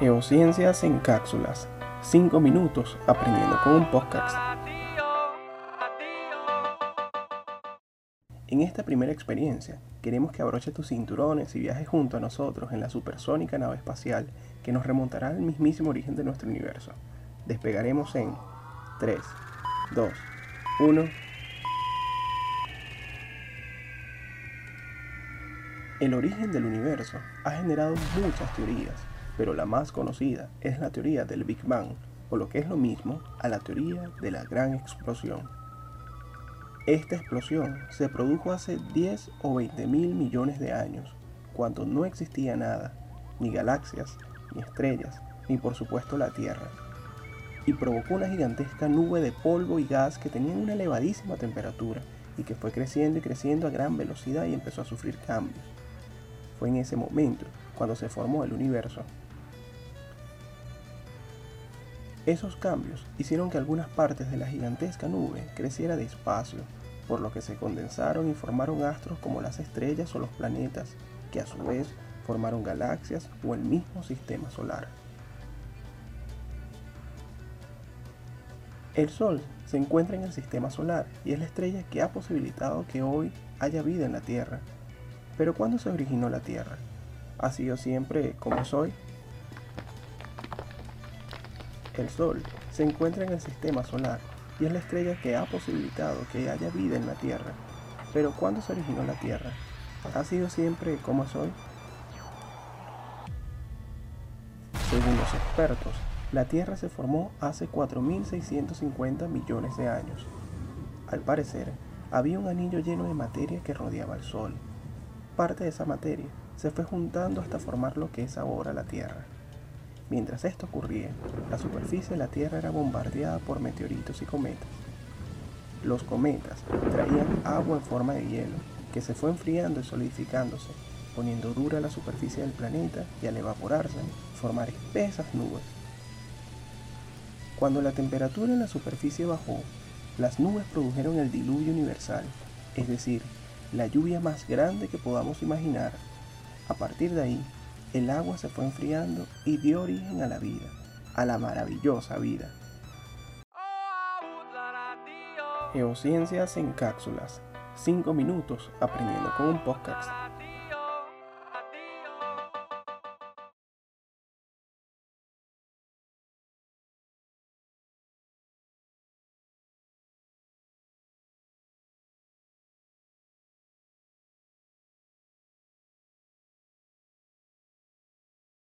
Geociencias en cápsulas. 5 minutos aprendiendo con un podcast. En esta primera experiencia, queremos que abroches tus cinturones y viajes junto a nosotros en la supersónica nave espacial que nos remontará al mismísimo origen de nuestro universo. Despegaremos en 3, 2, 1. El origen del universo ha generado muchas teorías, pero la más conocida es la teoría del Big Bang, o lo que es lo mismo a la teoría de la gran explosión. Esta explosión se produjo hace 10 o 20 mil millones de años, cuando no existía nada, ni galaxias, ni estrellas, ni por supuesto la Tierra, y provocó una gigantesca nube de polvo y gas que tenía una elevadísima temperatura y que fue creciendo y creciendo a gran velocidad y empezó a sufrir cambios. Fue en ese momento cuando se formó el universo. Esos cambios hicieron que algunas partes de la gigantesca nube creciera despacio, por lo que se condensaron y formaron astros como las estrellas o los planetas, que a su vez formaron galaxias o el mismo sistema solar. El Sol se encuentra en el sistema solar y es la estrella que ha posibilitado que hoy haya vida en la Tierra, pero ¿cuándo se originó la Tierra? ¿Ha sido siempre como soy? El Sol se encuentra en el sistema solar y es la estrella que ha posibilitado que haya vida en la Tierra. Pero ¿cuándo se originó la Tierra? ¿Ha sido siempre como soy? Según los expertos, la Tierra se formó hace 4.650 millones de años. Al parecer, había un anillo lleno de materia que rodeaba el Sol parte de esa materia se fue juntando hasta formar lo que es ahora la Tierra. Mientras esto ocurría, la superficie de la Tierra era bombardeada por meteoritos y cometas. Los cometas traían agua en forma de hielo, que se fue enfriando y solidificándose, poniendo dura la superficie del planeta y al evaporarse, formar espesas nubes. Cuando la temperatura en la superficie bajó, las nubes produjeron el diluvio universal, es decir, la lluvia más grande que podamos imaginar. A partir de ahí, el agua se fue enfriando y dio origen a la vida, a la maravillosa vida. Geociencias en cápsulas. 5 minutos aprendiendo con un podcast.